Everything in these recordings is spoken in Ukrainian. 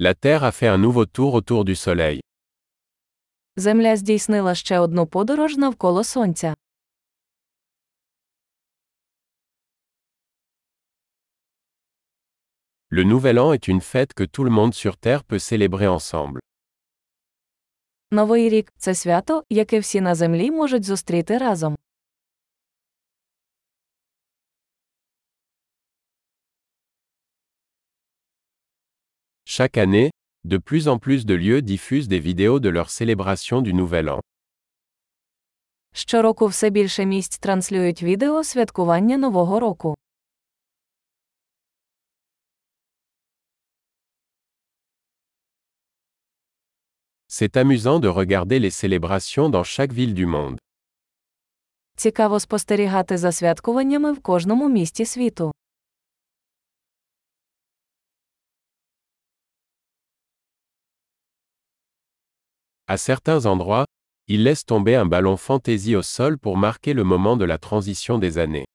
La Terre a fait un nouveau tour autour du Soleil. Земля здійснила ще одну подорож навколо Сонця. Le Nouvel An est une fête que tout le monde sur Terre peut célébrer ensemble. Новий рік це свято, яке всі на землі можуть зустріти разом. Chaque année, de plus en plus de lieux diffusent des vidéos de leur célébration du Nouvel An. Щороку все більше місць транслюють відео святкування Нового року. C'est amusant de regarder les célébrations dans chaque ville du monde. Цікаво спостерігати за святкуваннями в кожному місті світу. À certains endroits, ils laissent tomber un ballon fantaisie au sol pour marquer le moment de la transition des années.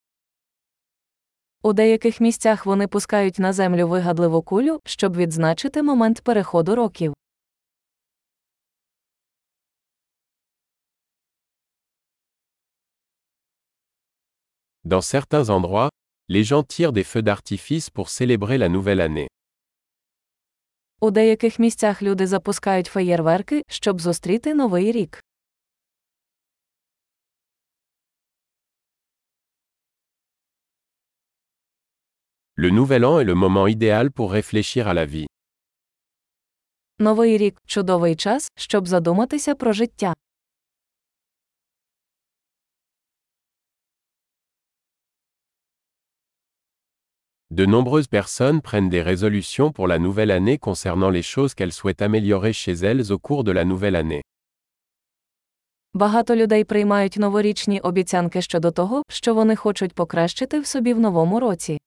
У деяких місцях вони пускають на землю вигадливу кулю, щоб відзначити момент переходу років. Dans certains endroits, les gens tirent des feux d'artifice pour célébrer la nouvelle année. У деяких місцях люди запускають феєрверки, щоб зустріти новий рік. Le Nouvel An est le moment idéal pour réfléchir à la vie. Новий рік чудовий час, щоб задуматися про життя. De nombreuses personnes prennent des résolutions pour la nouvelle année concernant les choses qu'elles souhaitent améliorer chez elles au cours de la nouvelle année. Багато людей приймають новорічні обіцянки щодо того, що вони хочуть покращити в собі в новому році.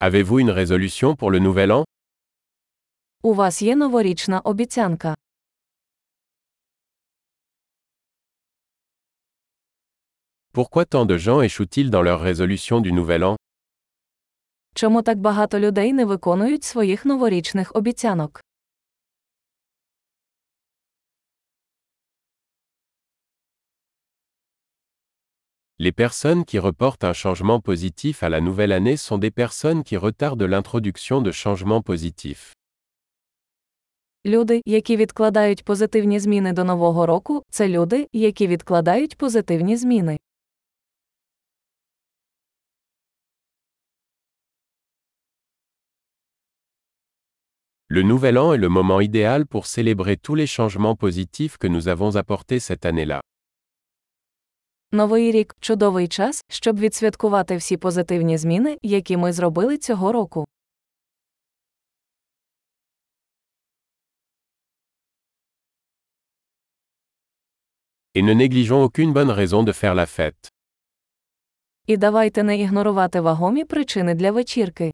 Avez-vous une résolution pour le Nouvel An У вас є новорічна обіцянка. Pourquoi tant de gens échouent-ils dans leur résolution du Nouvel An Чому так багато людей не виконують своїх новорічних обіцянок? Les personnes qui reportent un changement positif à la nouvelle année sont des personnes qui retardent l'introduction de changements positifs. Люди, які відкладають позитивні зміни до нового року, це люди, які відкладають позитивні зміни. Le Nouvel An est le moment idéal pour célébrer tous les changements positifs que nous avons apportés cette année-là. Новий рік чудовий час, щоб відсвяткувати всі позитивні зміни, які ми зробили цього року. Et ne négligeons aucune bonne raison de faire la fête. І давайте не ігнорувати вагомі причини для вечірки.